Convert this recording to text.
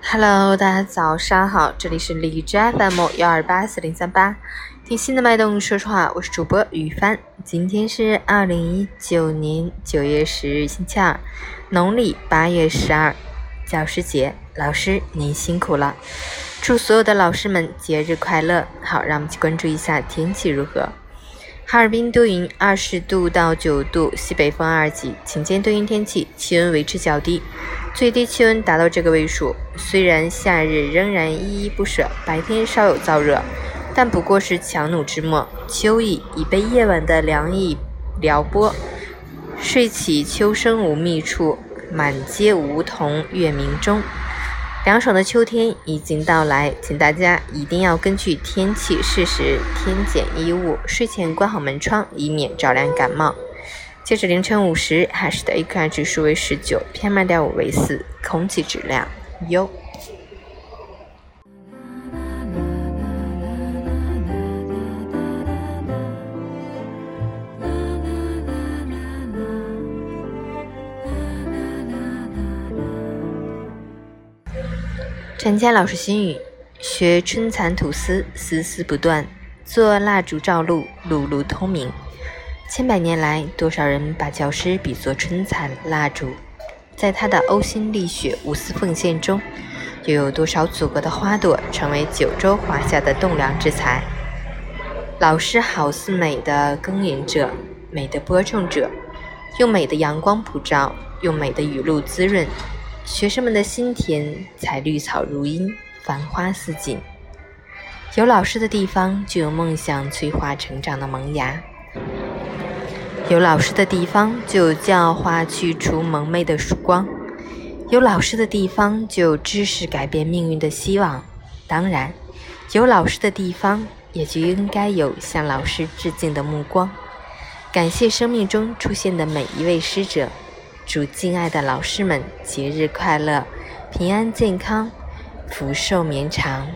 Hello，大家早上好，这里是荔枝 FM 幺二八四零三八，听心的脉动，说实话，我是主播雨帆。今天是二零一九年九月十日，星期二，农历八月十二，教师节，老师您辛苦了，祝所有的老师们节日快乐。好，让我们去关注一下天气如何。哈尔滨多云，二十度到九度，西北风二级，晴间多云天气，气温维持较低，最低气温达到这个位数。虽然夏日仍然依依不舍，白天稍有燥热，但不过是强弩之末，秋意已被夜晚的凉意撩拨。睡起秋声无觅处，满街梧桐月明中。凉爽的秋天已经到来，请大家一定要根据天气适时添减衣物，睡前关好门窗，以免着凉感冒。截止凌晨五时，海市的 AQI 指数为十九，PM 二点五为四，空气质量优。陈佳老师心语：学春蚕吐丝，丝丝不断；做蜡烛照路，路路通明。千百年来，多少人把教师比作春蚕蜡烛，在他的呕心沥血、无私奉献中，又有多少祖国的花朵成为九州华夏的栋梁之才？老师好似美的耕耘者，美的播种者，用美的阳光普照，用美的雨露滋润。学生们的心田才绿草如茵，繁花似锦。有老师的地方，就有梦想催化成长的萌芽；有老师的地方，就有教化去除蒙昧的曙光；有老师的地方，就有知识改变命运的希望。当然，有老师的地方，也就应该有向老师致敬的目光。感谢生命中出现的每一位师者。祝敬爱的老师们节日快乐，平安健康，福寿绵长。